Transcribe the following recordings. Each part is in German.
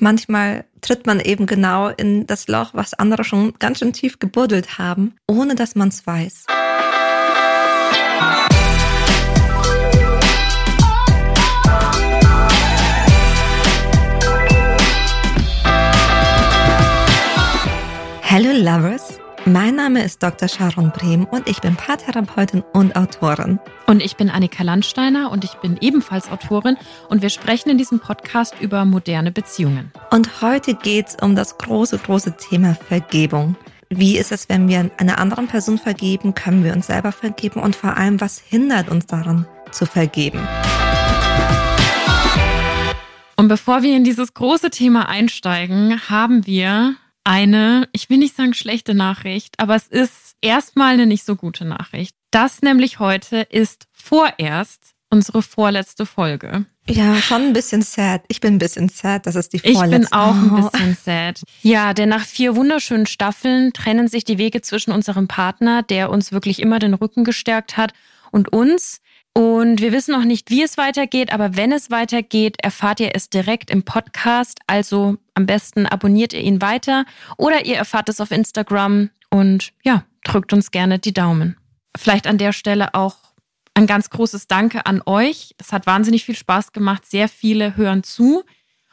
manchmal tritt man eben genau in das Loch, was andere schon ganz schön tief gebuddelt haben, ohne dass man es weiß. Hello Lovers! Mein Name ist Dr. Sharon Brehm und ich bin Paartherapeutin und Autorin. Und ich bin Annika Landsteiner und ich bin ebenfalls Autorin und wir sprechen in diesem Podcast über moderne Beziehungen. Und heute geht es um das große, große Thema Vergebung. Wie ist es, wenn wir einer anderen Person vergeben? Können wir uns selber vergeben? Und vor allem, was hindert uns daran zu vergeben? Und bevor wir in dieses große Thema einsteigen, haben wir eine, ich will nicht sagen schlechte Nachricht, aber es ist erstmal eine nicht so gute Nachricht. Das nämlich heute ist vorerst unsere vorletzte Folge. Ja, schon ein bisschen sad. Ich bin ein bisschen sad, das ist die vorletzte. Ich bin auch ein bisschen sad. Ja, denn nach vier wunderschönen Staffeln trennen sich die Wege zwischen unserem Partner, der uns wirklich immer den Rücken gestärkt hat, und uns. Und wir wissen noch nicht, wie es weitergeht, aber wenn es weitergeht, erfahrt ihr es direkt im Podcast. Also am besten abonniert ihr ihn weiter oder ihr erfahrt es auf Instagram und ja, drückt uns gerne die Daumen. Vielleicht an der Stelle auch ein ganz großes Danke an euch. Es hat wahnsinnig viel Spaß gemacht. Sehr viele hören zu.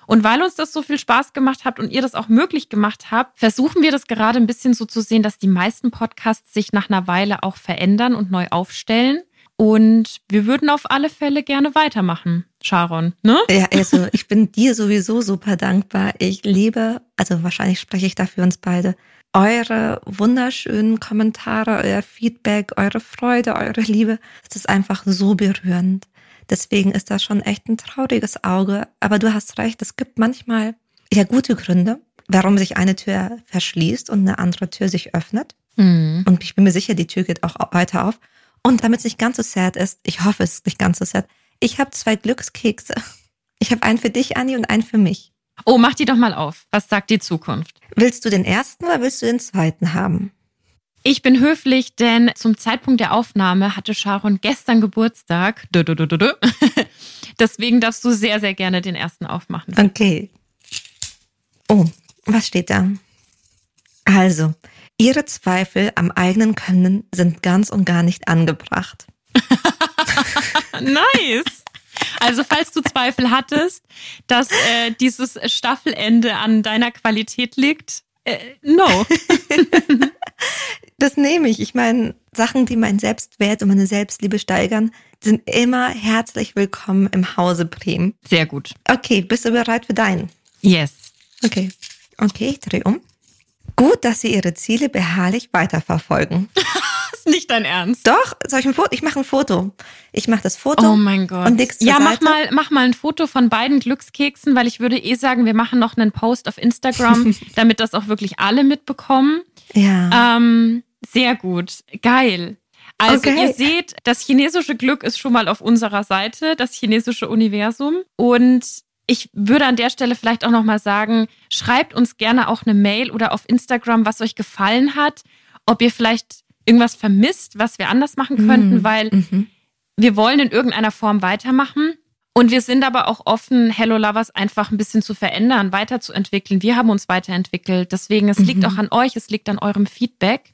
Und weil uns das so viel Spaß gemacht hat und ihr das auch möglich gemacht habt, versuchen wir das gerade ein bisschen so zu sehen, dass die meisten Podcasts sich nach einer Weile auch verändern und neu aufstellen. Und wir würden auf alle Fälle gerne weitermachen, Sharon. Ne? Ja, also ich bin dir sowieso super dankbar. Ich liebe, also wahrscheinlich spreche ich dafür uns beide, eure wunderschönen Kommentare, euer Feedback, eure Freude, eure Liebe. Es ist einfach so berührend. Deswegen ist das schon echt ein trauriges Auge. Aber du hast recht, es gibt manchmal ja gute Gründe, warum sich eine Tür verschließt und eine andere Tür sich öffnet. Mhm. Und ich bin mir sicher, die Tür geht auch weiter auf. Und damit es nicht ganz so sad ist, ich hoffe, es ist nicht ganz so sad, ich habe zwei Glückskekse. Ich habe einen für dich, Anni, und einen für mich. Oh, mach die doch mal auf. Was sagt die Zukunft? Willst du den ersten oder willst du den zweiten haben? Ich bin höflich, denn zum Zeitpunkt der Aufnahme hatte Sharon gestern Geburtstag. Deswegen darfst du sehr, sehr gerne den ersten aufmachen. Okay. Oh, was steht da? Also, Ihre Zweifel am eigenen Können sind ganz und gar nicht angebracht. nice. Also falls du Zweifel hattest, dass äh, dieses Staffelende an deiner Qualität liegt, äh, no. das nehme ich. Ich meine, Sachen, die meinen Selbstwert und meine Selbstliebe steigern, sind immer herzlich willkommen im Hause Bremen. Sehr gut. Okay, bist du bereit für deinen? Yes. Okay. Okay, ich drehe um. Gut, dass Sie Ihre Ziele beharrlich weiterverfolgen. ist nicht dein Ernst. Doch, soll ich ein Foto? Ich mache ein Foto. Ich mache das Foto. Oh mein Gott. Und zur ja, Seite. mach mal, mach mal ein Foto von beiden Glückskeksen, weil ich würde eh sagen, wir machen noch einen Post auf Instagram, damit das auch wirklich alle mitbekommen. Ja. Ähm, sehr gut. Geil. Also okay. ihr seht, das chinesische Glück ist schon mal auf unserer Seite, das chinesische Universum. Und ich würde an der Stelle vielleicht auch nochmal sagen, schreibt uns gerne auch eine Mail oder auf Instagram, was euch gefallen hat, ob ihr vielleicht irgendwas vermisst, was wir anders machen könnten, mhm. weil mhm. wir wollen in irgendeiner Form weitermachen. Und wir sind aber auch offen, Hello Lovers einfach ein bisschen zu verändern, weiterzuentwickeln. Wir haben uns weiterentwickelt. Deswegen, es mhm. liegt auch an euch, es liegt an eurem Feedback.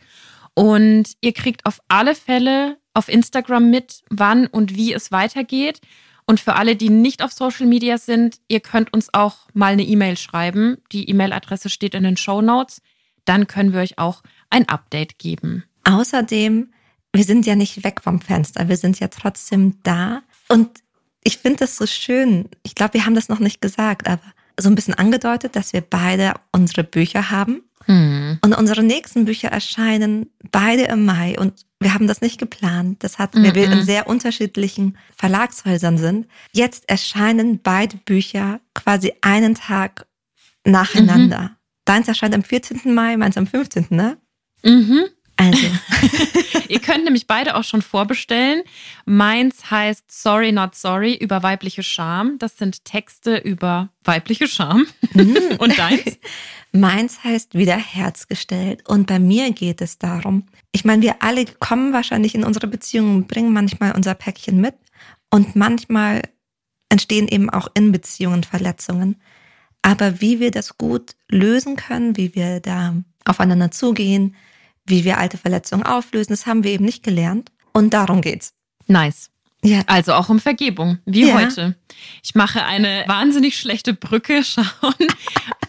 Und ihr kriegt auf alle Fälle auf Instagram mit, wann und wie es weitergeht. Und für alle, die nicht auf Social Media sind, ihr könnt uns auch mal eine E-Mail schreiben. Die E-Mail-Adresse steht in den Show Notes. Dann können wir euch auch ein Update geben. Außerdem, wir sind ja nicht weg vom Fenster, wir sind ja trotzdem da. Und ich finde das so schön. Ich glaube, wir haben das noch nicht gesagt, aber so ein bisschen angedeutet, dass wir beide unsere Bücher haben. Hm. Und unsere nächsten Bücher erscheinen beide im Mai und wir haben das nicht geplant. Das hat, weil wir in sehr unterschiedlichen Verlagshäusern sind. Jetzt erscheinen beide Bücher quasi einen Tag nacheinander. Mhm. Deins erscheint am 14. Mai, meins am 15., ne? Mhm. Also. Ihr könnt nämlich beide auch schon vorbestellen. Meins heißt Sorry Not Sorry über weibliche Scham. Das sind Texte über weibliche Scham. Mhm. Und deins? Meins heißt wieder Herz gestellt. Und bei mir geht es darum, ich meine, wir alle kommen wahrscheinlich in unsere Beziehungen, bringen manchmal unser Päckchen mit. Und manchmal entstehen eben auch in Beziehungen Verletzungen. Aber wie wir das gut lösen können, wie wir da aufeinander zugehen, wie wir alte Verletzungen auflösen, das haben wir eben nicht gelernt. Und darum geht's. Nice. Ja. Also auch um Vergebung, wie ja. heute. Ich mache eine wahnsinnig schlechte Brücke schauen,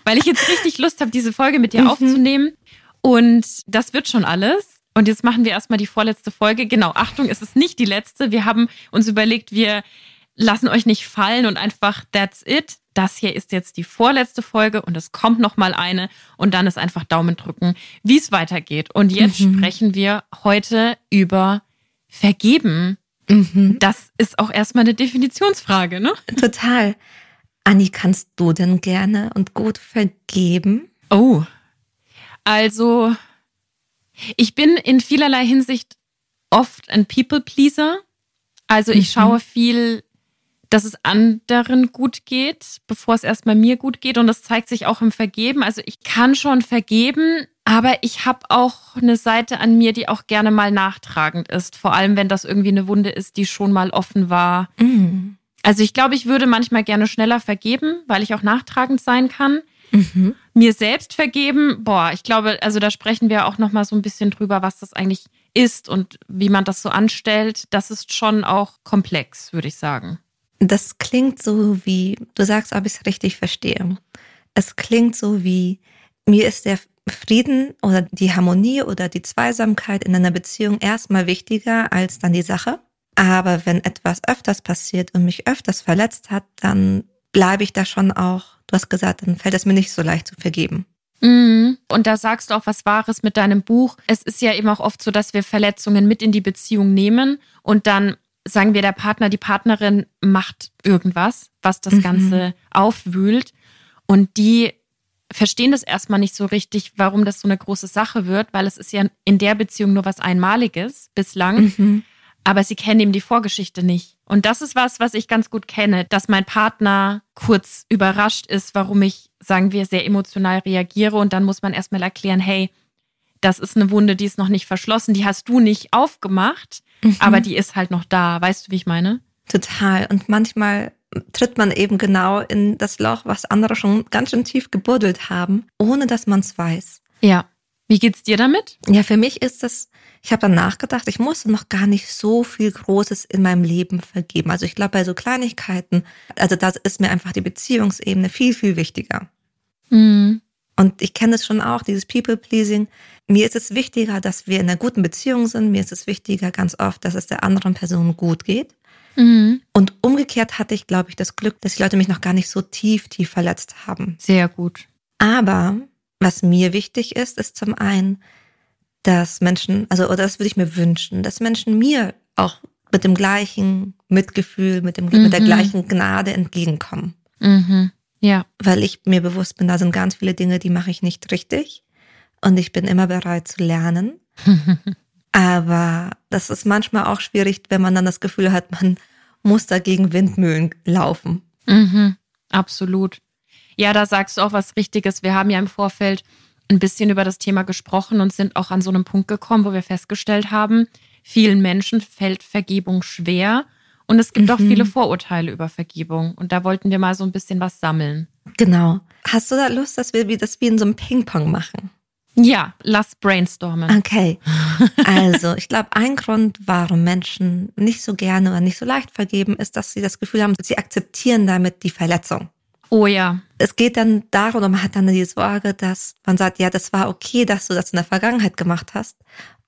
weil ich jetzt richtig Lust habe, diese Folge mit dir mhm. aufzunehmen. Und das wird schon alles. Und jetzt machen wir erstmal die vorletzte Folge. Genau, Achtung, es ist nicht die letzte. Wir haben uns überlegt, wir lassen euch nicht fallen und einfach that's it. Das hier ist jetzt die vorletzte Folge und es kommt noch mal eine und dann ist einfach Daumen drücken, wie es weitergeht. Und jetzt mhm. sprechen wir heute über Vergeben. Mhm. Das ist auch erstmal eine Definitionsfrage, ne? Total. Anni, kannst du denn gerne und gut vergeben? Oh. Also, ich bin in vielerlei Hinsicht oft ein People-Pleaser. Also ich mhm. schaue viel, dass es anderen gut geht, bevor es erstmal mir gut geht. Und das zeigt sich auch im Vergeben. Also ich kann schon vergeben, aber ich habe auch eine Seite an mir, die auch gerne mal nachtragend ist. Vor allem, wenn das irgendwie eine Wunde ist, die schon mal offen war. Mhm. Also ich glaube, ich würde manchmal gerne schneller vergeben, weil ich auch nachtragend sein kann. Mhm. Mir selbst vergeben, boah, ich glaube, also da sprechen wir auch noch mal so ein bisschen drüber, was das eigentlich ist und wie man das so anstellt. Das ist schon auch komplex, würde ich sagen. Das klingt so wie, du sagst, ob ich es richtig verstehe. Es klingt so wie, mir ist der Frieden oder die Harmonie oder die Zweisamkeit in einer Beziehung erstmal wichtiger als dann die Sache. Aber wenn etwas öfters passiert und mich öfters verletzt hat, dann bleibe ich da schon auch, du hast gesagt, dann fällt es mir nicht so leicht zu vergeben. Mhm. Und da sagst du auch was Wahres mit deinem Buch. Es ist ja eben auch oft so, dass wir Verletzungen mit in die Beziehung nehmen und dann sagen wir, der Partner, die Partnerin macht irgendwas, was das mhm. Ganze aufwühlt. Und die verstehen das erstmal nicht so richtig, warum das so eine große Sache wird, weil es ist ja in der Beziehung nur was Einmaliges bislang. Mhm aber sie kennen eben die Vorgeschichte nicht. Und das ist was, was ich ganz gut kenne, dass mein Partner kurz überrascht ist, warum ich, sagen wir, sehr emotional reagiere. Und dann muss man erstmal erklären, hey, das ist eine Wunde, die ist noch nicht verschlossen, die hast du nicht aufgemacht, mhm. aber die ist halt noch da. Weißt du, wie ich meine? Total. Und manchmal tritt man eben genau in das Loch, was andere schon ganz schön tief gebuddelt haben, ohne dass man es weiß. Ja. Wie geht's dir damit? Ja, für mich ist das ich habe dann nachgedacht, ich musste noch gar nicht so viel Großes in meinem Leben vergeben. Also ich glaube, bei so Kleinigkeiten, also das ist mir einfach die Beziehungsebene viel, viel wichtiger. Mhm. Und ich kenne es schon auch, dieses People-Pleasing. Mir ist es wichtiger, dass wir in einer guten Beziehung sind. Mir ist es wichtiger ganz oft, dass es der anderen Person gut geht. Mhm. Und umgekehrt hatte ich, glaube ich, das Glück, dass die Leute mich noch gar nicht so tief, tief verletzt haben. Sehr gut. Aber was mir wichtig ist, ist zum einen, dass Menschen, also oder das würde ich mir wünschen, dass Menschen mir auch mit dem gleichen Mitgefühl, mit, dem, mhm. mit der mhm. gleichen Gnade entgegenkommen. Mhm. Ja. Weil ich mir bewusst bin, da sind ganz viele Dinge, die mache ich nicht richtig. Und ich bin immer bereit zu lernen. Aber das ist manchmal auch schwierig, wenn man dann das Gefühl hat, man muss da gegen Windmühlen laufen. Mhm. Absolut. Ja, da sagst du auch was Richtiges. Wir haben ja im Vorfeld ein bisschen über das Thema gesprochen und sind auch an so einem Punkt gekommen, wo wir festgestellt haben, vielen Menschen fällt Vergebung schwer und es gibt mhm. auch viele Vorurteile über Vergebung. Und da wollten wir mal so ein bisschen was sammeln. Genau. Hast du da Lust, dass wir das wie in so einem Ping-Pong machen? Ja, lass brainstormen. Okay. Also, ich glaube, ein Grund, warum Menschen nicht so gerne oder nicht so leicht vergeben, ist, dass sie das Gefühl haben, sie akzeptieren damit die Verletzung. Oh ja. Es geht dann darum, man hat dann die Sorge, dass man sagt, ja, das war okay, dass du das in der Vergangenheit gemacht hast.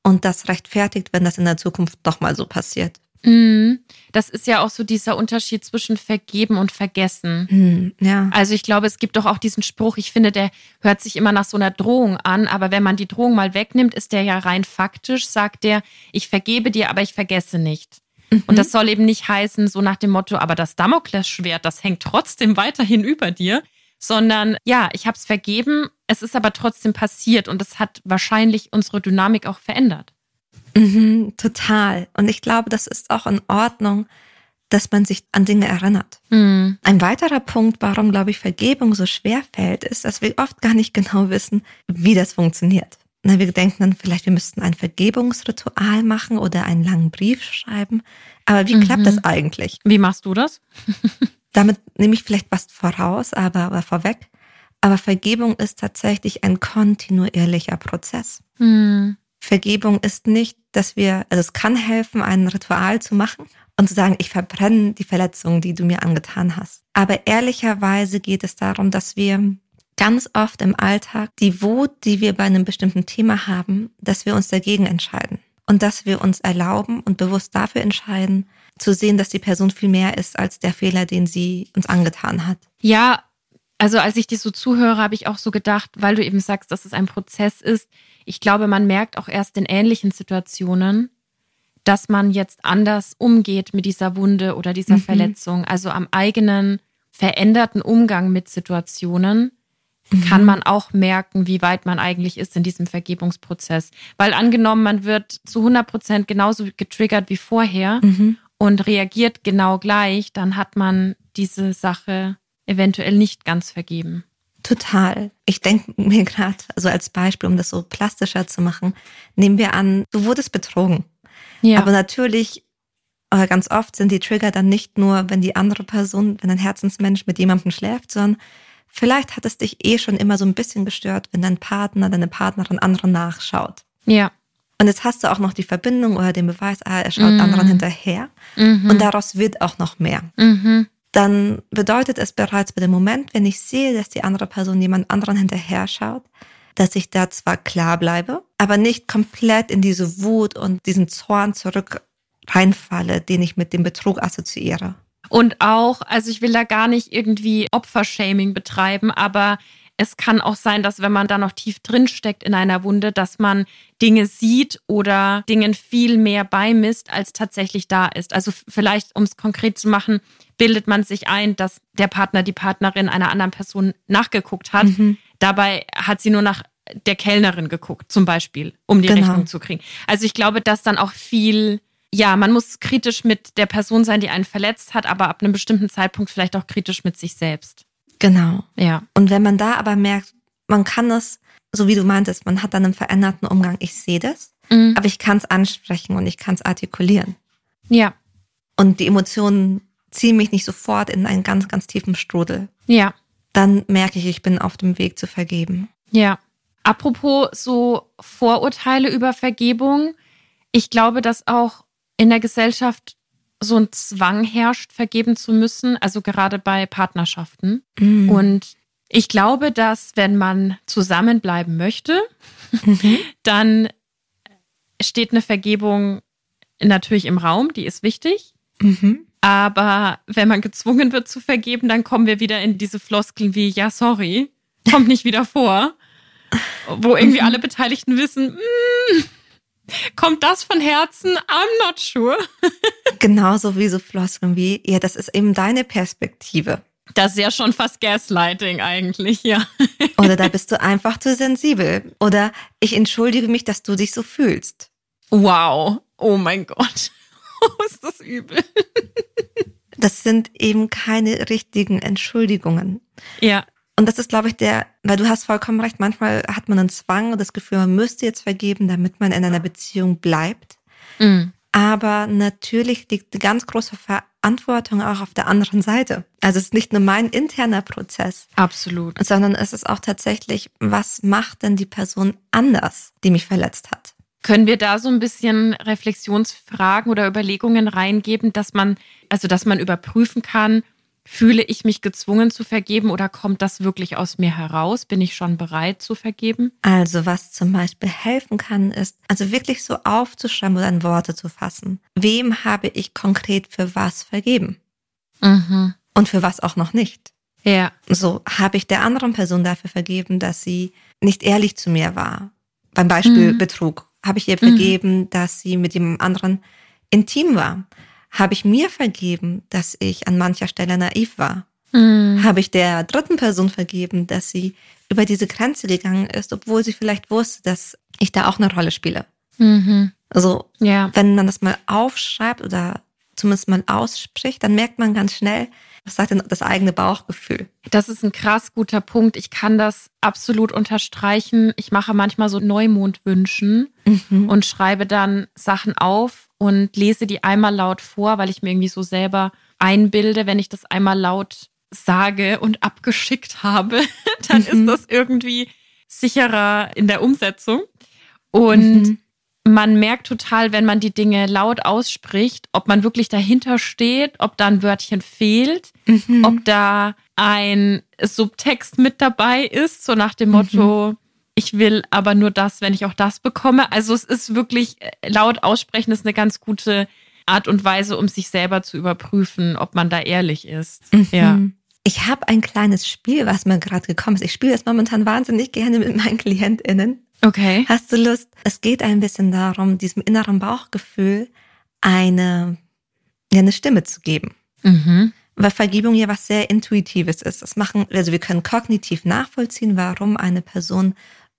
Und das rechtfertigt, wenn das in der Zukunft doch mal so passiert. Mhm. Das ist ja auch so dieser Unterschied zwischen vergeben und vergessen. Mhm, ja. Also ich glaube, es gibt doch auch diesen Spruch, ich finde, der hört sich immer nach so einer Drohung an, aber wenn man die Drohung mal wegnimmt, ist der ja rein faktisch, sagt der, ich vergebe dir, aber ich vergesse nicht. Mhm. Und das soll eben nicht heißen, so nach dem Motto, aber das Damoklesschwert, das hängt trotzdem weiterhin über dir, sondern ja, ich habe es vergeben, es ist aber trotzdem passiert und es hat wahrscheinlich unsere Dynamik auch verändert. Mhm, total. Und ich glaube, das ist auch in Ordnung, dass man sich an Dinge erinnert. Mhm. Ein weiterer Punkt, warum, glaube ich, Vergebung so schwer fällt, ist, dass wir oft gar nicht genau wissen, wie das funktioniert. Na, wir denken dann vielleicht, wir müssten ein Vergebungsritual machen oder einen langen Brief schreiben. Aber wie mhm. klappt das eigentlich? Wie machst du das? Damit nehme ich vielleicht was voraus, aber, aber vorweg. Aber Vergebung ist tatsächlich ein kontinuierlicher Prozess. Mhm. Vergebung ist nicht, dass wir, also es kann helfen, ein Ritual zu machen und zu sagen, ich verbrenne die Verletzungen, die du mir angetan hast. Aber ehrlicherweise geht es darum, dass wir ganz oft im Alltag die Wut, die wir bei einem bestimmten Thema haben, dass wir uns dagegen entscheiden und dass wir uns erlauben und bewusst dafür entscheiden, zu sehen, dass die Person viel mehr ist als der Fehler, den sie uns angetan hat. Ja, also als ich dir so zuhöre, habe ich auch so gedacht, weil du eben sagst, dass es ein Prozess ist. Ich glaube, man merkt auch erst in ähnlichen Situationen, dass man jetzt anders umgeht mit dieser Wunde oder dieser mhm. Verletzung. Also am eigenen veränderten Umgang mit Situationen mhm. kann man auch merken, wie weit man eigentlich ist in diesem Vergebungsprozess. Weil angenommen, man wird zu 100 Prozent genauso getriggert wie vorher mhm. und reagiert genau gleich, dann hat man diese Sache eventuell nicht ganz vergeben. Total. Ich denke mir gerade, also als Beispiel, um das so plastischer zu machen, nehmen wir an, du wurdest betrogen. Ja. Aber natürlich, oder ganz oft sind die Trigger dann nicht nur, wenn die andere Person, wenn ein Herzensmensch mit jemandem schläft, sondern vielleicht hat es dich eh schon immer so ein bisschen gestört, wenn dein Partner, deine Partnerin anderen nachschaut. Ja. Und jetzt hast du auch noch die Verbindung oder den Beweis, ah, er schaut mhm. anderen hinterher. Mhm. Und daraus wird auch noch mehr. Mhm dann bedeutet es bereits bei dem Moment, wenn ich sehe, dass die andere Person jemand anderen hinterher schaut, dass ich da zwar klar bleibe, aber nicht komplett in diese Wut und diesen Zorn zurück reinfalle, den ich mit dem Betrug assoziiere. Und auch, also ich will da gar nicht irgendwie Opfershaming betreiben, aber es kann auch sein, dass wenn man da noch tief drin steckt in einer Wunde, dass man Dinge sieht oder Dingen viel mehr beimisst, als tatsächlich da ist. Also vielleicht, um es konkret zu machen, bildet man sich ein, dass der Partner, die Partnerin einer anderen Person nachgeguckt hat. Mhm. Dabei hat sie nur nach der Kellnerin geguckt, zum Beispiel, um die genau. Rechnung zu kriegen. Also ich glaube, dass dann auch viel, ja, man muss kritisch mit der Person sein, die einen verletzt hat, aber ab einem bestimmten Zeitpunkt vielleicht auch kritisch mit sich selbst. Genau. Ja. Und wenn man da aber merkt, man kann das, so wie du meintest, man hat dann einen veränderten Umgang, ich sehe das, mhm. aber ich kann es ansprechen und ich kann es artikulieren. Ja. Und die Emotionen ziehen mich nicht sofort in einen ganz, ganz tiefen Strudel. Ja. Dann merke ich, ich bin auf dem Weg zu vergeben. Ja. Apropos so Vorurteile über Vergebung. Ich glaube, dass auch in der Gesellschaft so ein Zwang herrscht, vergeben zu müssen, also gerade bei Partnerschaften. Mhm. Und ich glaube, dass wenn man zusammenbleiben möchte, mhm. dann steht eine Vergebung natürlich im Raum, die ist wichtig. Mhm. Aber wenn man gezwungen wird zu vergeben, dann kommen wir wieder in diese Floskeln wie, ja, sorry, kommt nicht wieder vor. Wo irgendwie mhm. alle Beteiligten wissen, mm, kommt das von Herzen? I'm not sure. Genauso wie so Floskeln wie, ja, das ist eben deine Perspektive. Das ist ja schon fast Gaslighting eigentlich, ja. Oder da bist du einfach zu sensibel. Oder ich entschuldige mich, dass du dich so fühlst. Wow. Oh mein Gott. Oh, ist das übel. Das sind eben keine richtigen Entschuldigungen. Ja. Und das ist, glaube ich, der, weil du hast vollkommen recht, manchmal hat man einen Zwang und das Gefühl, man müsste jetzt vergeben, damit man in einer Beziehung bleibt. Mhm. Aber natürlich liegt eine ganz große Verantwortung auch auf der anderen Seite. Also es ist nicht nur mein interner Prozess. Absolut. Sondern es ist auch tatsächlich, was macht denn die Person anders, die mich verletzt hat? Können wir da so ein bisschen Reflexionsfragen oder Überlegungen reingeben, dass man, also dass man überprüfen kann, Fühle ich mich gezwungen zu vergeben oder kommt das wirklich aus mir heraus? Bin ich schon bereit zu vergeben? Also was zum Beispiel helfen kann, ist also wirklich so aufzuschreiben oder in Worte zu fassen. Wem habe ich konkret für was vergeben? Mhm. Und für was auch noch nicht? Ja. So habe ich der anderen Person dafür vergeben, dass sie nicht ehrlich zu mir war. Beim Beispiel mhm. Betrug. Habe ich ihr vergeben, mhm. dass sie mit dem anderen intim war? Habe ich mir vergeben, dass ich an mancher Stelle naiv war? Mhm. Habe ich der dritten Person vergeben, dass sie über diese Grenze gegangen ist, obwohl sie vielleicht wusste, dass ich da auch eine Rolle spiele? Mhm. Also, ja. wenn man das mal aufschreibt oder zumindest mal ausspricht, dann merkt man ganz schnell, was sagt denn das eigene Bauchgefühl? Das ist ein krass guter Punkt. Ich kann das absolut unterstreichen. Ich mache manchmal so Neumondwünschen mhm. und schreibe dann Sachen auf und lese die einmal laut vor, weil ich mir irgendwie so selber einbilde, wenn ich das einmal laut sage und abgeschickt habe, dann mhm. ist das irgendwie sicherer in der Umsetzung. Und mhm. Man merkt total, wenn man die Dinge laut ausspricht, ob man wirklich dahinter steht, ob da ein Wörtchen fehlt, mhm. ob da ein Subtext mit dabei ist, so nach dem Motto, mhm. ich will aber nur das, wenn ich auch das bekomme. Also es ist wirklich äh, laut aussprechen ist eine ganz gute Art und Weise, um sich selber zu überprüfen, ob man da ehrlich ist. Mhm. Ja. Ich habe ein kleines Spiel, was mir gerade gekommen ist. Ich spiele das momentan wahnsinnig gerne mit meinen KlientInnen. Okay. Hast du Lust? Es geht ein bisschen darum, diesem inneren Bauchgefühl eine, ja, eine Stimme zu geben. Mhm. Weil Vergebung ja was sehr Intuitives ist. Das machen, also wir können kognitiv nachvollziehen, warum eine Person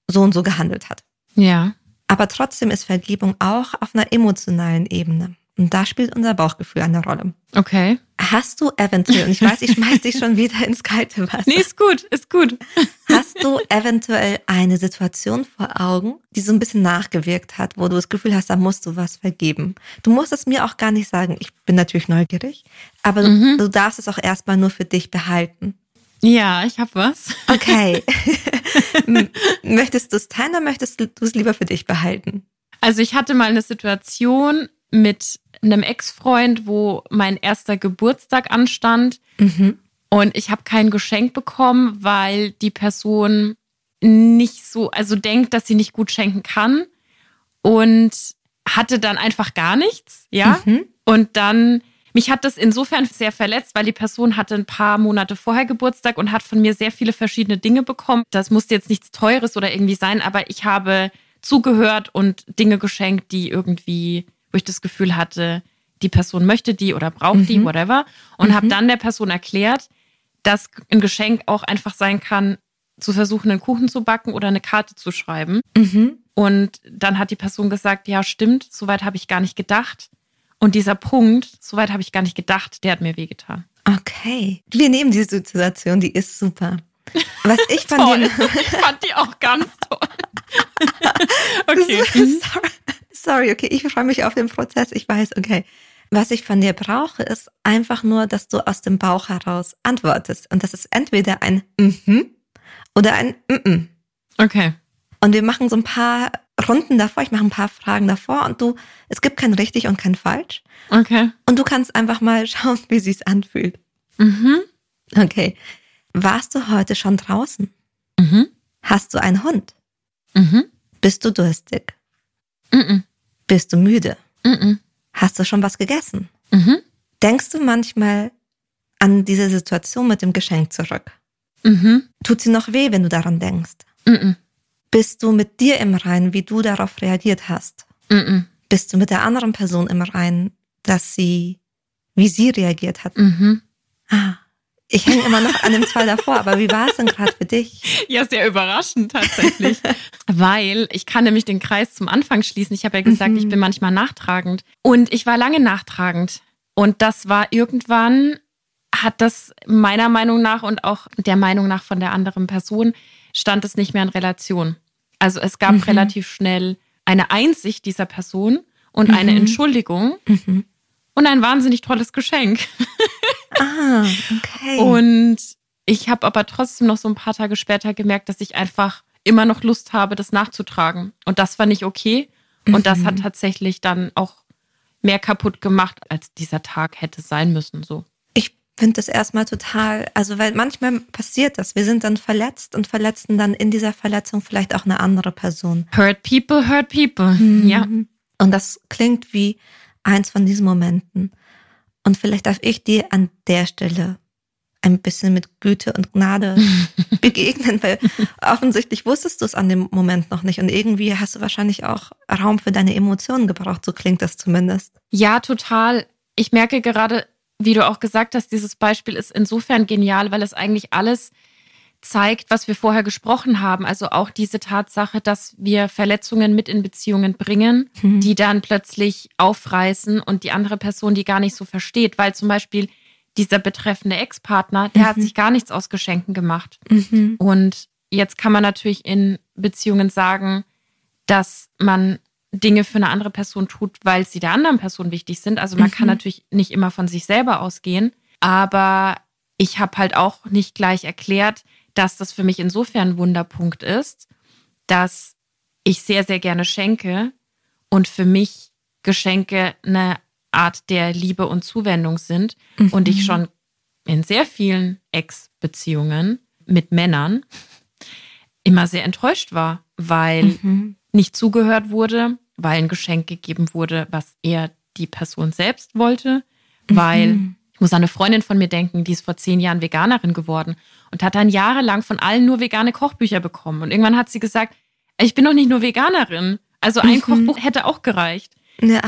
so und so gehandelt hat. Ja. Aber trotzdem ist Vergebung auch auf einer emotionalen Ebene. Und da spielt unser Bauchgefühl eine Rolle. Okay. Hast du eventuell, und ich weiß, ich schmeiß dich schon wieder ins kalte Wasser. Nee, ist gut, ist gut. Hast du eventuell eine Situation vor Augen, die so ein bisschen nachgewirkt hat, wo du das Gefühl hast, da musst du was vergeben? Du musst es mir auch gar nicht sagen. Ich bin natürlich neugierig, aber mhm. du, du darfst es auch erstmal nur für dich behalten. Ja, ich habe was. Okay. möchtest du es teilen oder möchtest du es lieber für dich behalten? Also ich hatte mal eine Situation, mit einem Ex-Freund, wo mein erster Geburtstag anstand. Mhm. Und ich habe kein Geschenk bekommen, weil die Person nicht so, also denkt, dass sie nicht gut schenken kann. Und hatte dann einfach gar nichts, ja. Mhm. Und dann, mich hat das insofern sehr verletzt, weil die Person hatte ein paar Monate vorher Geburtstag und hat von mir sehr viele verschiedene Dinge bekommen. Das musste jetzt nichts Teures oder irgendwie sein, aber ich habe zugehört und Dinge geschenkt, die irgendwie wo ich das Gefühl hatte, die Person möchte die oder braucht mhm. die, whatever. Und mhm. habe dann der Person erklärt, dass ein Geschenk auch einfach sein kann, zu versuchen, einen Kuchen zu backen oder eine Karte zu schreiben. Mhm. Und dann hat die Person gesagt, ja, stimmt, soweit habe ich gar nicht gedacht. Und dieser Punkt, soweit habe ich gar nicht gedacht, der hat mir wehgetan. Okay. Wir nehmen diese Situation, die ist super. Was ich von toll. ich fand die auch ganz toll. okay. Sorry. Sorry, okay, ich freue mich auf den Prozess. Ich weiß, okay. Was ich von dir brauche, ist einfach nur, dass du aus dem Bauch heraus antwortest. Und das ist entweder ein Mhm oder ein Mhm. Okay. Und wir machen so ein paar Runden davor. Ich mache ein paar Fragen davor und du, es gibt kein richtig und kein falsch. Okay. Und du kannst einfach mal schauen, wie sich's anfühlt. Mhm. Okay. Warst du heute schon draußen? Mhm. Hast du einen Hund? Mhm. Bist du durstig? Mhm. Bist du müde? Mhm. Hast du schon was gegessen? Mhm. Denkst du manchmal an diese Situation mit dem Geschenk zurück? Mhm. Tut sie noch weh, wenn du daran denkst? Bist du mit dir im Reinen, wie du darauf reagiert hast? Bist du mit der anderen Person im Reinen, dass sie, wie sie reagiert hat? Mhm. Ah, ich hänge immer noch an dem zwei davor, aber wie war es denn gerade für dich? Ja, sehr überraschend tatsächlich. Weil ich kann nämlich den Kreis zum Anfang schließen. Ich habe ja gesagt, mhm. ich bin manchmal nachtragend. Und ich war lange nachtragend. Und das war irgendwann, hat das meiner Meinung nach und auch der Meinung nach von der anderen Person, stand es nicht mehr in Relation. Also es gab mhm. relativ schnell eine Einsicht dieser Person und mhm. eine Entschuldigung mhm. und ein wahnsinnig tolles Geschenk. Ah, okay. Und ich habe aber trotzdem noch so ein paar Tage später gemerkt, dass ich einfach immer noch Lust habe, das nachzutragen. Und das war nicht okay. Und mhm. das hat mhm. tatsächlich dann auch mehr kaputt gemacht, als dieser Tag hätte sein müssen. So. Ich finde das erstmal total, also weil manchmal passiert das. Wir sind dann verletzt und verletzen dann in dieser Verletzung vielleicht auch eine andere Person. Hurt people, hurt people. Mhm. Ja. Und das klingt wie eins von diesen Momenten. Und vielleicht darf ich dir an der Stelle ein bisschen mit Güte und Gnade begegnen, weil offensichtlich wusstest du es an dem Moment noch nicht und irgendwie hast du wahrscheinlich auch Raum für deine Emotionen gebraucht, so klingt das zumindest. Ja, total. Ich merke gerade, wie du auch gesagt hast, dieses Beispiel ist insofern genial, weil es eigentlich alles zeigt, was wir vorher gesprochen haben. Also auch diese Tatsache, dass wir Verletzungen mit in Beziehungen bringen, mhm. die dann plötzlich aufreißen und die andere Person die gar nicht so versteht. Weil zum Beispiel dieser betreffende Ex-Partner, der mhm. hat sich gar nichts aus Geschenken gemacht. Mhm. Und jetzt kann man natürlich in Beziehungen sagen, dass man Dinge für eine andere Person tut, weil sie der anderen Person wichtig sind. Also man kann mhm. natürlich nicht immer von sich selber ausgehen, aber ich habe halt auch nicht gleich erklärt, dass das für mich insofern ein Wunderpunkt ist, dass ich sehr, sehr gerne schenke und für mich Geschenke eine Art der Liebe und Zuwendung sind mhm. und ich schon in sehr vielen Ex-Beziehungen mit Männern immer sehr enttäuscht war, weil mhm. nicht zugehört wurde, weil ein Geschenk gegeben wurde, was eher die Person selbst wollte, weil mhm. Ich muss an eine Freundin von mir denken, die ist vor zehn Jahren Veganerin geworden und hat dann jahrelang von allen nur vegane Kochbücher bekommen. Und irgendwann hat sie gesagt, ich bin doch nicht nur Veganerin. Also ein mhm. Kochbuch hätte auch gereicht. Ja.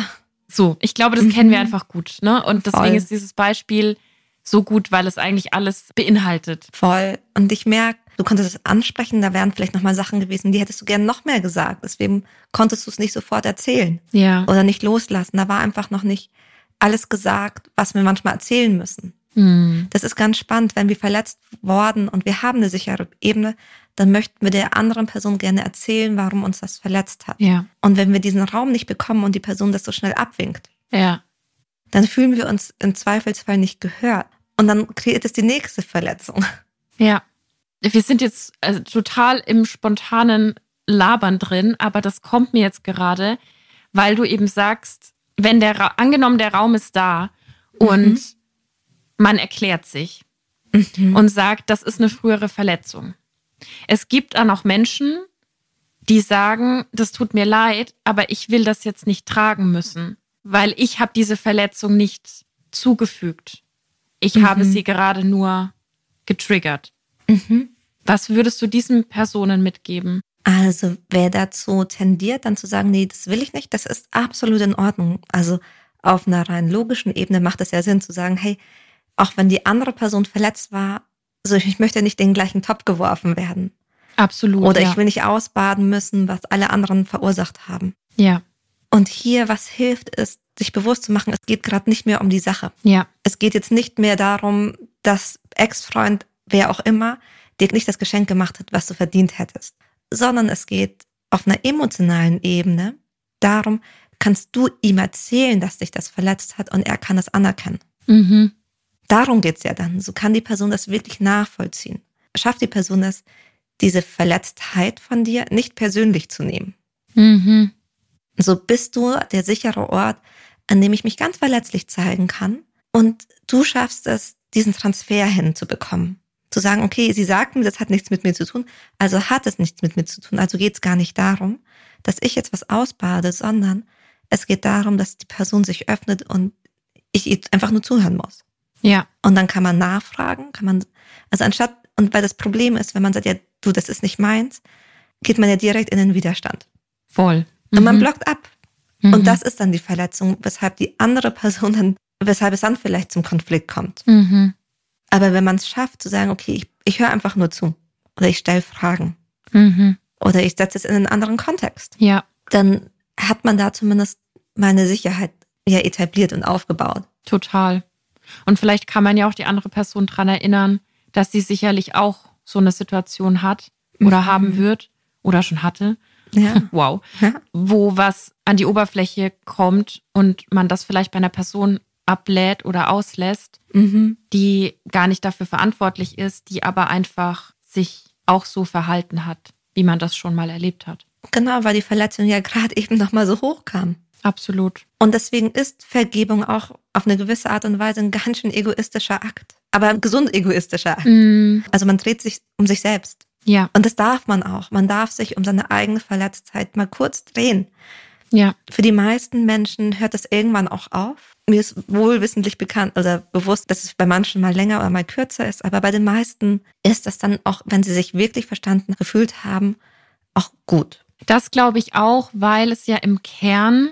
So, ich glaube, das mhm. kennen wir einfach gut. Ne? Und deswegen Voll. ist dieses Beispiel so gut, weil es eigentlich alles beinhaltet. Voll. Und ich merke, du konntest es ansprechen, da wären vielleicht nochmal Sachen gewesen, die hättest du gerne noch mehr gesagt. Deswegen konntest du es nicht sofort erzählen. Ja. Oder nicht loslassen. Da war einfach noch nicht alles gesagt, was wir manchmal erzählen müssen. Hm. Das ist ganz spannend, wenn wir verletzt worden und wir haben eine sichere Ebene, dann möchten wir der anderen Person gerne erzählen, warum uns das verletzt hat. Ja. Und wenn wir diesen Raum nicht bekommen und die Person das so schnell abwinkt, ja. dann fühlen wir uns im Zweifelsfall nicht gehört. Und dann kreiert es die nächste Verletzung. Ja. Wir sind jetzt also, total im spontanen Labern drin, aber das kommt mir jetzt gerade, weil du eben sagst, wenn der Ra angenommen der Raum ist da und mhm. man erklärt sich mhm. und sagt, das ist eine frühere Verletzung. Es gibt dann auch Menschen, die sagen, das tut mir leid, aber ich will das jetzt nicht tragen müssen, weil ich habe diese Verletzung nicht zugefügt. Ich mhm. habe sie gerade nur getriggert. Mhm. Was würdest du diesen Personen mitgeben? Also wer dazu tendiert, dann zu sagen, nee, das will ich nicht, das ist absolut in Ordnung. Also auf einer rein logischen Ebene macht es ja Sinn zu sagen, hey, auch wenn die andere Person verletzt war, also ich möchte nicht den gleichen Topf geworfen werden. Absolut. Oder ja. ich will nicht ausbaden müssen, was alle anderen verursacht haben. Ja. Und hier, was hilft, ist, sich bewusst zu machen, es geht gerade nicht mehr um die Sache. Ja. Es geht jetzt nicht mehr darum, dass Ex-Freund, wer auch immer, dir nicht das Geschenk gemacht hat, was du verdient hättest, sondern es geht auf einer emotionalen Ebene darum, kannst du ihm erzählen, dass dich das verletzt hat und er kann das anerkennen. Mhm. Darum geht's ja dann. So kann die Person das wirklich nachvollziehen. Schafft die Person es, diese Verletztheit von dir nicht persönlich zu nehmen. Mhm. So bist du der sichere Ort, an dem ich mich ganz verletzlich zeigen kann. Und du schaffst es, diesen Transfer hinzubekommen. Zu sagen, okay, sie sagt mir, das hat nichts mit mir zu tun, also hat es nichts mit mir zu tun. Also geht es gar nicht darum, dass ich jetzt was ausbade, sondern es geht darum, dass die Person sich öffnet und ich einfach nur zuhören muss. Ja. Und dann kann man nachfragen, kann man, also anstatt, und weil das Problem ist, wenn man sagt, ja, du, das ist nicht meins, geht man ja direkt in den Widerstand. Voll. Mhm. Und man mhm. blockt ab. Mhm. Und das ist dann die Verletzung, weshalb die andere Person dann, weshalb es dann vielleicht zum Konflikt kommt. Mhm. Aber wenn man es schafft, zu sagen, okay, ich, ich höre einfach nur zu oder ich stelle Fragen mhm. oder ich setze es in einen anderen Kontext, ja. dann hat man da zumindest mal eine Sicherheit ja etabliert und aufgebaut. Total. Und vielleicht kann man ja auch die andere Person dran erinnern, dass sie sicherlich auch so eine Situation hat oder mhm. haben wird oder schon hatte ja. wow, ja. wo was an die Oberfläche kommt und man das vielleicht bei einer Person ablädt oder auslässt, mhm. die gar nicht dafür verantwortlich ist, die aber einfach sich auch so verhalten hat, wie man das schon mal erlebt hat. Genau, weil die Verletzung ja gerade eben nochmal so hoch kam. Absolut. Und deswegen ist Vergebung auch auf eine gewisse Art und Weise ein ganz schön egoistischer Akt. Aber ein gesund egoistischer Akt. Mm. Also man dreht sich um sich selbst. Ja. Und das darf man auch. Man darf sich um seine eigene Verletztheit mal kurz drehen. Ja. Für die meisten Menschen hört es irgendwann auch auf. Mir ist wohlwissentlich bekannt oder bewusst, dass es bei manchen mal länger oder mal kürzer ist, aber bei den meisten ist das dann auch, wenn sie sich wirklich verstanden gefühlt haben, auch gut. Das glaube ich auch, weil es ja im Kern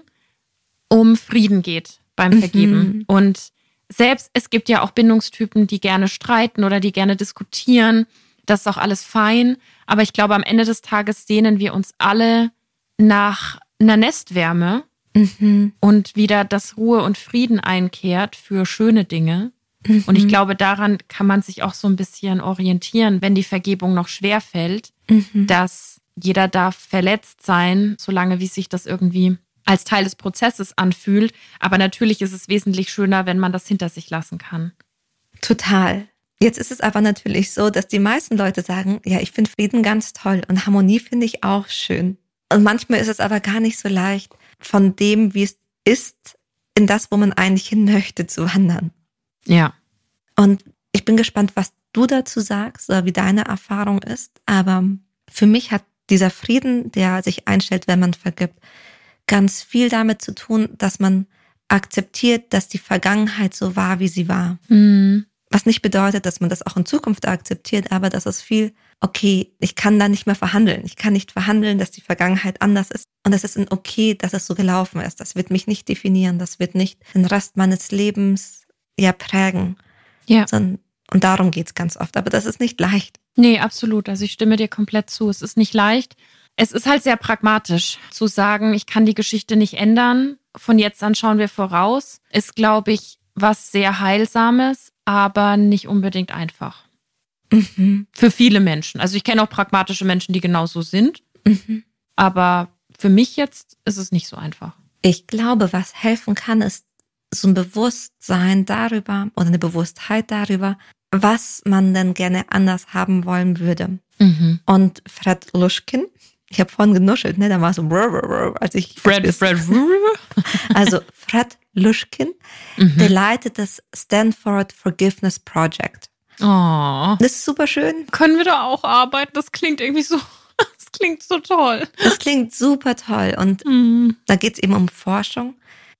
um Frieden geht beim Vergeben. Mhm. Und selbst es gibt ja auch Bindungstypen, die gerne streiten oder die gerne diskutieren das ist auch alles fein. Aber ich glaube, am Ende des Tages sehnen wir uns alle nach einer Nestwärme mhm. und wieder, dass Ruhe und Frieden einkehrt für schöne Dinge. Mhm. Und ich glaube, daran kann man sich auch so ein bisschen orientieren, wenn die Vergebung noch schwer fällt, mhm. dass jeder darf verletzt sein, solange wie sich das irgendwie als Teil des Prozesses anfühlt. Aber natürlich ist es wesentlich schöner, wenn man das hinter sich lassen kann. Total. Jetzt ist es aber natürlich so, dass die meisten Leute sagen, ja, ich finde Frieden ganz toll und Harmonie finde ich auch schön. Und manchmal ist es aber gar nicht so leicht, von dem, wie es ist, in das, wo man eigentlich hin möchte, zu wandern. Ja. Und ich bin gespannt, was du dazu sagst oder wie deine Erfahrung ist. Aber für mich hat dieser Frieden, der sich einstellt, wenn man vergibt, ganz viel damit zu tun, dass man akzeptiert, dass die Vergangenheit so war, wie sie war. Mhm. Was nicht bedeutet, dass man das auch in Zukunft akzeptiert, aber das ist viel, okay, ich kann da nicht mehr verhandeln. Ich kann nicht verhandeln, dass die Vergangenheit anders ist. Und es ist ein okay, dass es so gelaufen ist. Das wird mich nicht definieren. Das wird nicht den Rest meines Lebens ja prägen. Ja. Sondern, und darum geht's ganz oft. Aber das ist nicht leicht. Nee, absolut. Also ich stimme dir komplett zu. Es ist nicht leicht. Es ist halt sehr pragmatisch zu sagen, ich kann die Geschichte nicht ändern. Von jetzt an schauen wir voraus. Ist, glaube ich, was sehr Heilsames, aber nicht unbedingt einfach. Mhm. Für viele Menschen. Also ich kenne auch pragmatische Menschen, die genauso sind. Mhm. Aber für mich jetzt ist es nicht so einfach. Ich glaube, was helfen kann, ist so ein Bewusstsein darüber oder eine Bewusstheit darüber, was man denn gerne anders haben wollen würde. Mhm. Und Fred Luschkin, ich habe vorhin genuschelt, ne? Da war so, als ich. Fred, Fred. also Fred Luschkin, mhm. der leitet das Stanford Forgiveness Project. Oh. Das ist super schön. Können wir da auch arbeiten? Das klingt irgendwie so, das klingt so toll. Das klingt super toll. Und mhm. da geht es eben um Forschung.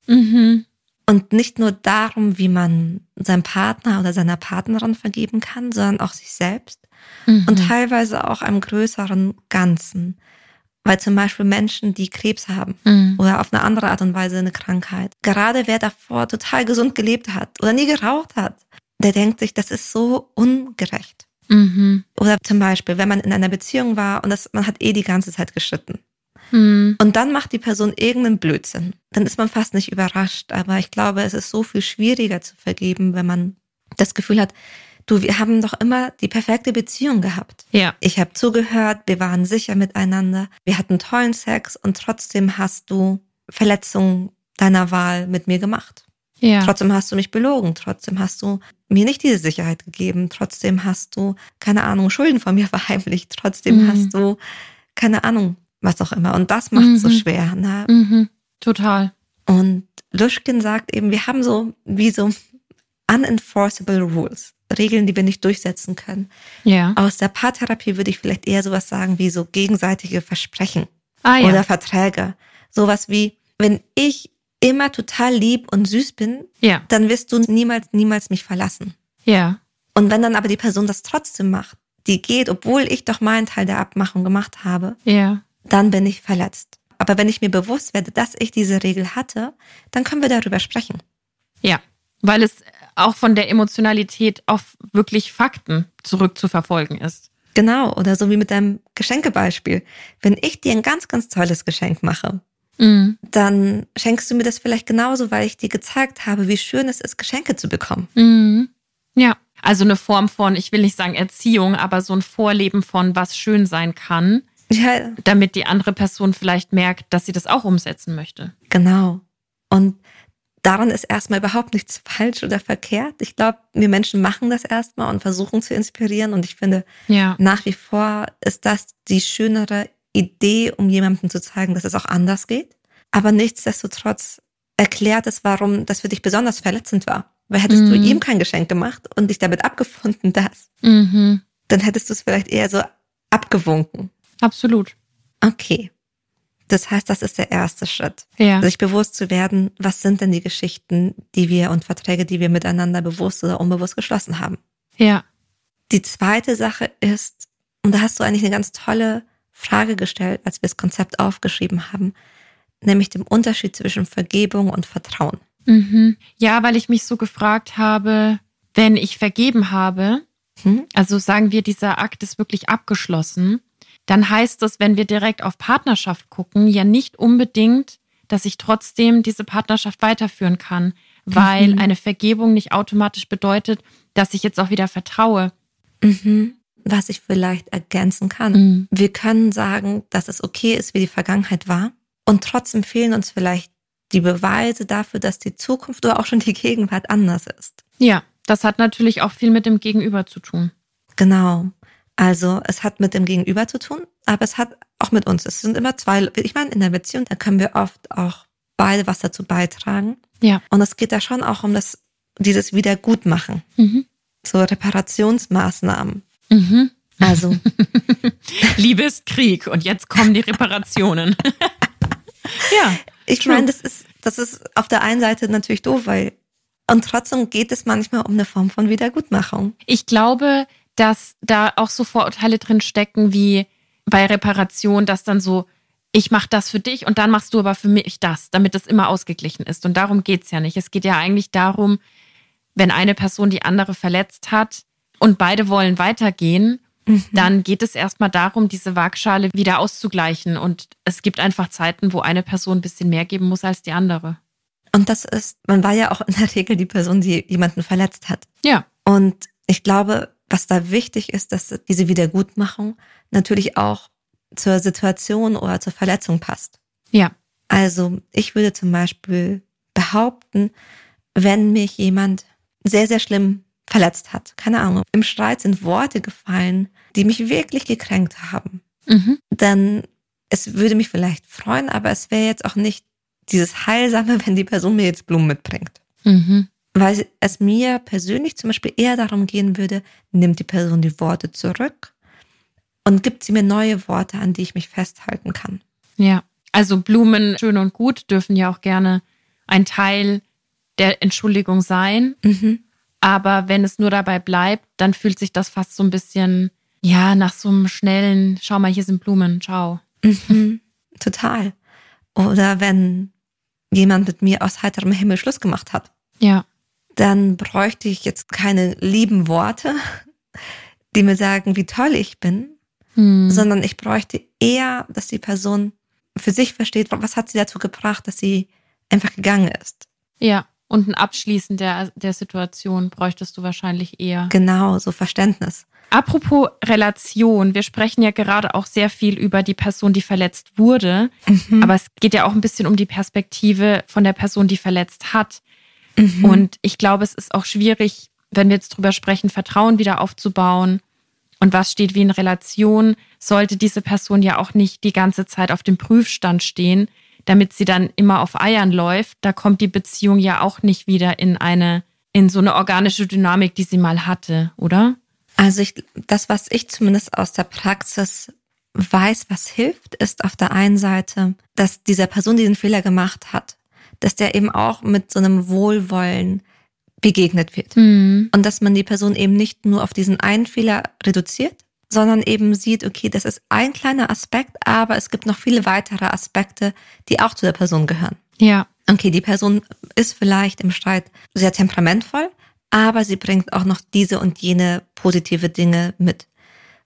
Mhm. Und nicht nur darum, wie man seinem Partner oder seiner Partnerin vergeben kann, sondern auch sich selbst. Mhm. Und teilweise auch einem größeren Ganzen. Weil zum Beispiel Menschen, die Krebs haben mhm. oder auf eine andere Art und Weise eine Krankheit, gerade wer davor total gesund gelebt hat oder nie geraucht hat, der denkt sich, das ist so ungerecht. Mhm. Oder zum Beispiel, wenn man in einer Beziehung war und das, man hat eh die ganze Zeit geschritten. Mhm. Und dann macht die Person irgendeinen Blödsinn. Dann ist man fast nicht überrascht. Aber ich glaube, es ist so viel schwieriger zu vergeben, wenn man das Gefühl hat, du, wir haben doch immer die perfekte Beziehung gehabt. Ja. Ich habe zugehört, wir waren sicher miteinander, wir hatten tollen Sex und trotzdem hast du Verletzungen deiner Wahl mit mir gemacht. Ja. Trotzdem hast du mich belogen, trotzdem hast du mir nicht diese Sicherheit gegeben, trotzdem hast du, keine Ahnung, Schulden von mir verheimlicht, trotzdem mhm. hast du, keine Ahnung, was auch immer. Und das macht es mhm. so schwer. Ne? Mhm. Total. Und Luschkin sagt eben, wir haben so wie so unenforceable rules. Regeln, die wir nicht durchsetzen können. Ja. Aus der Paartherapie würde ich vielleicht eher sowas sagen wie so gegenseitige Versprechen ah, ja. oder Verträge. Sowas wie, wenn ich immer total lieb und süß bin, ja. dann wirst du niemals, niemals mich verlassen. Ja. Und wenn dann aber die Person das trotzdem macht, die geht, obwohl ich doch meinen Teil der Abmachung gemacht habe, ja. dann bin ich verletzt. Aber wenn ich mir bewusst werde, dass ich diese Regel hatte, dann können wir darüber sprechen. Ja, weil es auch von der Emotionalität auf wirklich Fakten zurückzuverfolgen ist. Genau, oder so wie mit deinem Geschenkebeispiel. Wenn ich dir ein ganz, ganz tolles Geschenk mache, mhm. dann schenkst du mir das vielleicht genauso, weil ich dir gezeigt habe, wie schön es ist, Geschenke zu bekommen. Mhm. Ja, also eine Form von, ich will nicht sagen Erziehung, aber so ein Vorleben von, was schön sein kann. Ja. Damit die andere Person vielleicht merkt, dass sie das auch umsetzen möchte. Genau. Und daran ist erstmal überhaupt nichts falsch oder verkehrt. Ich glaube, wir Menschen machen das erstmal und versuchen zu inspirieren. Und ich finde, ja. nach wie vor ist das die schönere Idee, um jemandem zu zeigen, dass es auch anders geht. Aber nichtsdestotrotz erklärt es, warum das für dich besonders verletzend war. Weil hättest mhm. du ihm kein Geschenk gemacht und dich damit abgefunden, dass, mhm. dann hättest du es vielleicht eher so abgewunken. Absolut. Okay. Das heißt, das ist der erste Schritt. Ja. Sich bewusst zu werden, was sind denn die Geschichten, die wir und Verträge, die wir miteinander bewusst oder unbewusst geschlossen haben. Ja. Die zweite Sache ist, und da hast du eigentlich eine ganz tolle Frage gestellt, als wir das Konzept aufgeschrieben haben, nämlich dem Unterschied zwischen Vergebung und Vertrauen. Mhm. Ja, weil ich mich so gefragt habe, wenn ich vergeben habe, hm? also sagen wir, dieser Akt ist wirklich abgeschlossen, dann heißt das, wenn wir direkt auf Partnerschaft gucken, ja nicht unbedingt, dass ich trotzdem diese Partnerschaft weiterführen kann, weil mhm. eine Vergebung nicht automatisch bedeutet, dass ich jetzt auch wieder vertraue. Mhm. Was ich vielleicht ergänzen kann. Mhm. Wir können sagen, dass es okay ist, wie die Vergangenheit war. Und trotzdem fehlen uns vielleicht die Beweise dafür, dass die Zukunft oder auch schon die Gegenwart anders ist. Ja, Das hat natürlich auch viel mit dem Gegenüber zu tun. Genau. Also es hat mit dem Gegenüber zu tun, aber es hat auch mit uns. Es sind immer zwei, ich meine, in der Beziehung, da können wir oft auch beide was dazu beitragen. Ja. Und es geht da schon auch um das, dieses Wiedergutmachen. Mhm. So Reparationsmaßnahmen. Mhm. Also. Liebe ist Krieg und jetzt kommen die Reparationen. ja. Ich meine, das ist, das ist auf der einen Seite natürlich doof, weil und trotzdem geht es manchmal um eine Form von Wiedergutmachung. Ich glaube, dass da auch so Vorurteile drin stecken wie bei Reparation, dass dann so, ich mache das für dich und dann machst du aber für mich das, damit es immer ausgeglichen ist. Und darum geht's ja nicht. Es geht ja eigentlich darum, wenn eine Person die andere verletzt hat und beide wollen weitergehen, mhm. dann geht es erstmal darum, diese Waagschale wieder auszugleichen. Und es gibt einfach Zeiten, wo eine Person ein bisschen mehr geben muss als die andere. Und das ist, man war ja auch in der Regel die Person, die jemanden verletzt hat. Ja. Und ich glaube, was da wichtig ist, dass diese Wiedergutmachung natürlich auch zur Situation oder zur Verletzung passt. Ja. Also ich würde zum Beispiel behaupten, wenn mich jemand sehr, sehr schlimm verletzt hat, keine Ahnung, im Streit sind Worte gefallen, die mich wirklich gekränkt haben, mhm. dann es würde mich vielleicht freuen, aber es wäre jetzt auch nicht dieses Heilsame, wenn die Person mir jetzt Blumen mitbringt. Mhm weil es mir persönlich zum Beispiel eher darum gehen würde, nimmt die Person die Worte zurück und gibt sie mir neue Worte, an die ich mich festhalten kann. Ja, also Blumen schön und gut dürfen ja auch gerne ein Teil der Entschuldigung sein. Mhm. Aber wenn es nur dabei bleibt, dann fühlt sich das fast so ein bisschen, ja, nach so einem schnellen, schau mal, hier sind Blumen, ciao. Mhm. Total. Oder wenn jemand mit mir aus heiterem Himmel Schluss gemacht hat. Ja dann bräuchte ich jetzt keine lieben Worte, die mir sagen, wie toll ich bin, hm. sondern ich bräuchte eher, dass die Person für sich versteht, was hat sie dazu gebracht, dass sie einfach gegangen ist. Ja, und ein Abschließen der, der Situation bräuchtest du wahrscheinlich eher. Genau, so Verständnis. Apropos Relation, wir sprechen ja gerade auch sehr viel über die Person, die verletzt wurde, mhm. aber es geht ja auch ein bisschen um die Perspektive von der Person, die verletzt hat. Mhm. Und ich glaube, es ist auch schwierig, wenn wir jetzt drüber sprechen, Vertrauen wieder aufzubauen. Und was steht wie in Relation, sollte diese Person ja auch nicht die ganze Zeit auf dem Prüfstand stehen, damit sie dann immer auf Eiern läuft. Da kommt die Beziehung ja auch nicht wieder in eine, in so eine organische Dynamik, die sie mal hatte, oder? Also ich, das, was ich zumindest aus der Praxis weiß, was hilft, ist auf der einen Seite, dass dieser Person, die den Fehler gemacht hat, dass der eben auch mit so einem Wohlwollen begegnet wird. Mhm. Und dass man die Person eben nicht nur auf diesen einen Fehler reduziert, sondern eben sieht, okay, das ist ein kleiner Aspekt, aber es gibt noch viele weitere Aspekte, die auch zu der Person gehören. Ja. Okay, die Person ist vielleicht im Streit sehr temperamentvoll, aber sie bringt auch noch diese und jene positive Dinge mit.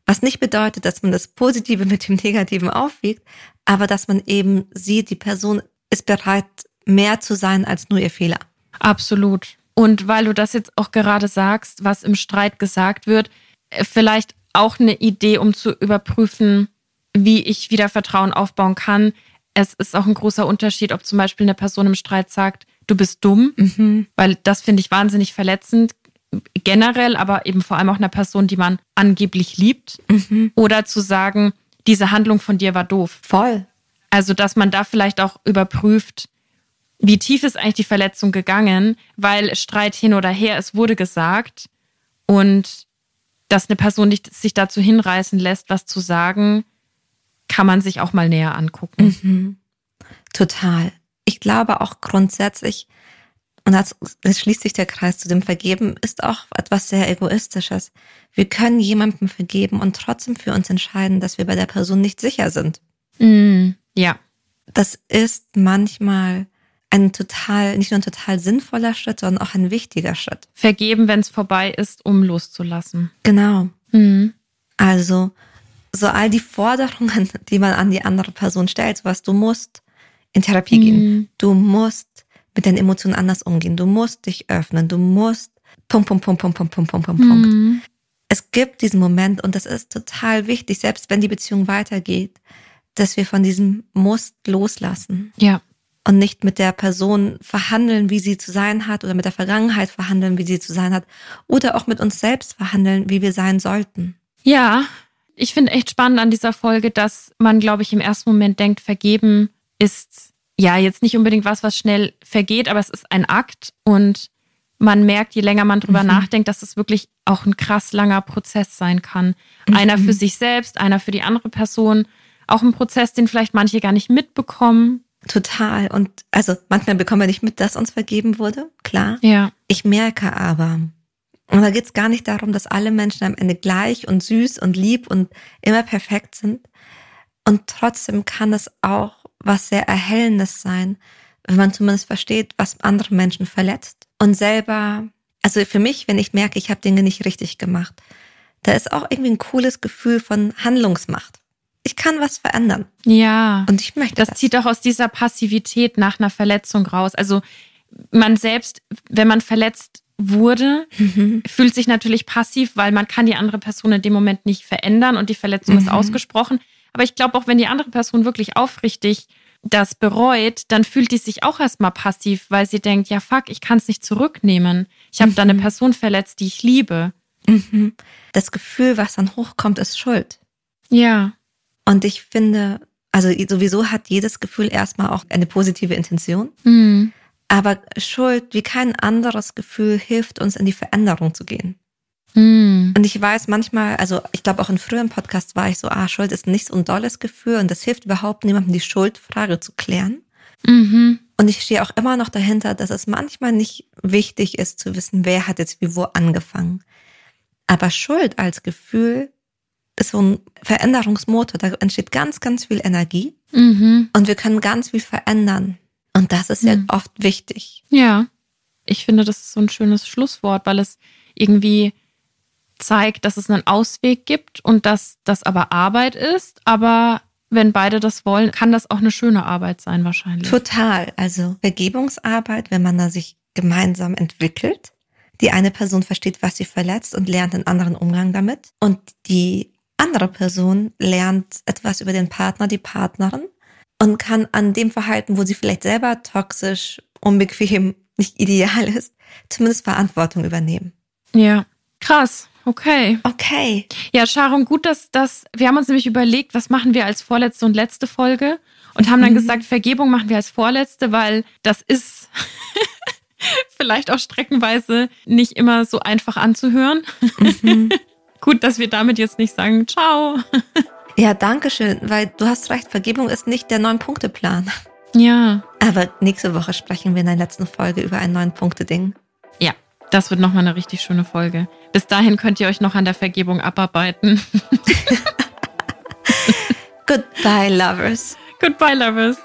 Was nicht bedeutet, dass man das Positive mit dem Negativen aufwiegt, aber dass man eben sieht, die Person ist bereit, mehr zu sein als nur ihr Fehler. Absolut. Und weil du das jetzt auch gerade sagst, was im Streit gesagt wird, äh, vielleicht auch eine Idee, um zu überprüfen, wie ich wieder Vertrauen aufbauen kann. Es ist auch ein großer Unterschied, ob zum Beispiel eine Person im Streit sagt, du bist dumm, mhm. weil das finde ich wahnsinnig verletzend generell, aber eben vor allem auch einer Person, die man angeblich liebt. Mhm. Oder zu sagen, diese Handlung von dir war doof. Voll. Also, dass man da vielleicht auch überprüft, wie tief ist eigentlich die Verletzung gegangen, weil Streit hin oder her, es wurde gesagt und dass eine Person nicht sich dazu hinreißen lässt, was zu sagen, kann man sich auch mal näher angucken. Mhm. Total. Ich glaube auch grundsätzlich, und das, schließt sich der Kreis zu dem Vergeben, ist auch etwas sehr Egoistisches. Wir können jemandem vergeben und trotzdem für uns entscheiden, dass wir bei der Person nicht sicher sind. Mm, ja. Das ist manchmal ein total, nicht nur ein total sinnvoller Schritt, sondern auch ein wichtiger Schritt. Vergeben, wenn es vorbei ist, um loszulassen. Genau. Mhm. Also, so all die Forderungen, die man an die andere Person stellt, so was du musst in Therapie mhm. gehen, du musst mit deinen Emotionen anders umgehen, du musst dich öffnen, du musst Punkt, Punkt, Punkt, Punkt, Punkt, Punkt, Punkt, Punkt, Punkt. Mhm. Es gibt diesen Moment und das ist total wichtig, selbst wenn die Beziehung weitergeht, dass wir von diesem Muss loslassen. Ja. Und nicht mit der Person verhandeln, wie sie zu sein hat oder mit der Vergangenheit verhandeln, wie sie zu sein hat oder auch mit uns selbst verhandeln, wie wir sein sollten. Ja, ich finde echt spannend an dieser Folge, dass man, glaube ich, im ersten Moment denkt, vergeben ist ja jetzt nicht unbedingt was, was schnell vergeht, aber es ist ein Akt und man merkt, je länger man drüber mhm. nachdenkt, dass es wirklich auch ein krass langer Prozess sein kann. Mhm. Einer für sich selbst, einer für die andere Person. Auch ein Prozess, den vielleicht manche gar nicht mitbekommen. Total. Und also manchmal bekommen wir nicht mit, dass uns vergeben wurde, klar. Ja. Ich merke aber, und da geht es gar nicht darum, dass alle Menschen am Ende gleich und süß und lieb und immer perfekt sind. Und trotzdem kann es auch was sehr Erhellendes sein, wenn man zumindest versteht, was andere Menschen verletzt und selber, also für mich, wenn ich merke, ich habe Dinge nicht richtig gemacht, da ist auch irgendwie ein cooles Gefühl von Handlungsmacht. Ich kann was verändern. Ja. Und ich möchte das. Das zieht auch aus dieser Passivität nach einer Verletzung raus. Also man selbst, wenn man verletzt wurde, mhm. fühlt sich natürlich passiv, weil man kann die andere Person in dem Moment nicht verändern und die Verletzung mhm. ist ausgesprochen. Aber ich glaube auch, wenn die andere Person wirklich aufrichtig das bereut, dann fühlt die sich auch erstmal passiv, weil sie denkt, ja fuck, ich kann es nicht zurücknehmen. Ich habe mhm. da eine mhm. Person verletzt, die ich liebe. Mhm. Das Gefühl, was dann hochkommt, ist Schuld. Ja. Und ich finde, also sowieso hat jedes Gefühl erstmal auch eine positive Intention. Mhm. Aber Schuld, wie kein anderes Gefühl, hilft uns in die Veränderung zu gehen. Mm. Und ich weiß manchmal, also ich glaube auch in früheren Podcasts war ich so, ah, Schuld ist nicht so ein dolles Gefühl und das hilft überhaupt niemandem, die Schuldfrage zu klären. Mhm. Und ich stehe auch immer noch dahinter, dass es manchmal nicht wichtig ist zu wissen, wer hat jetzt wie wo angefangen. Aber Schuld als Gefühl ist so ein Veränderungsmotor. Da entsteht ganz, ganz viel Energie mhm. und wir können ganz viel verändern. Und das ist ja mhm. oft wichtig. Ja, ich finde, das ist so ein schönes Schlusswort, weil es irgendwie zeigt, dass es einen Ausweg gibt und dass das aber Arbeit ist. Aber wenn beide das wollen, kann das auch eine schöne Arbeit sein wahrscheinlich. Total. Also Vergebungsarbeit, wenn man da sich gemeinsam entwickelt. Die eine Person versteht, was sie verletzt und lernt einen anderen Umgang damit. Und die andere Person lernt etwas über den Partner, die Partnerin und kann an dem Verhalten, wo sie vielleicht selber toxisch, unbequem, nicht ideal ist, zumindest Verantwortung übernehmen. Ja, krass. Okay. Okay. Ja, Sharon, gut, dass das, wir haben uns nämlich überlegt, was machen wir als vorletzte und letzte Folge und haben dann mhm. gesagt, Vergebung machen wir als vorletzte, weil das ist vielleicht auch streckenweise nicht immer so einfach anzuhören. Mhm. gut, dass wir damit jetzt nicht sagen, ciao. ja, danke schön, weil du hast recht, Vergebung ist nicht der Neun-Punkte-Plan. Ja. Aber nächste Woche sprechen wir in der letzten Folge über ein Neun-Punkte-Ding. Ja, das wird nochmal eine richtig schöne Folge. Bis dahin könnt ihr euch noch an der Vergebung abarbeiten. Goodbye, Lovers. Goodbye, Lovers.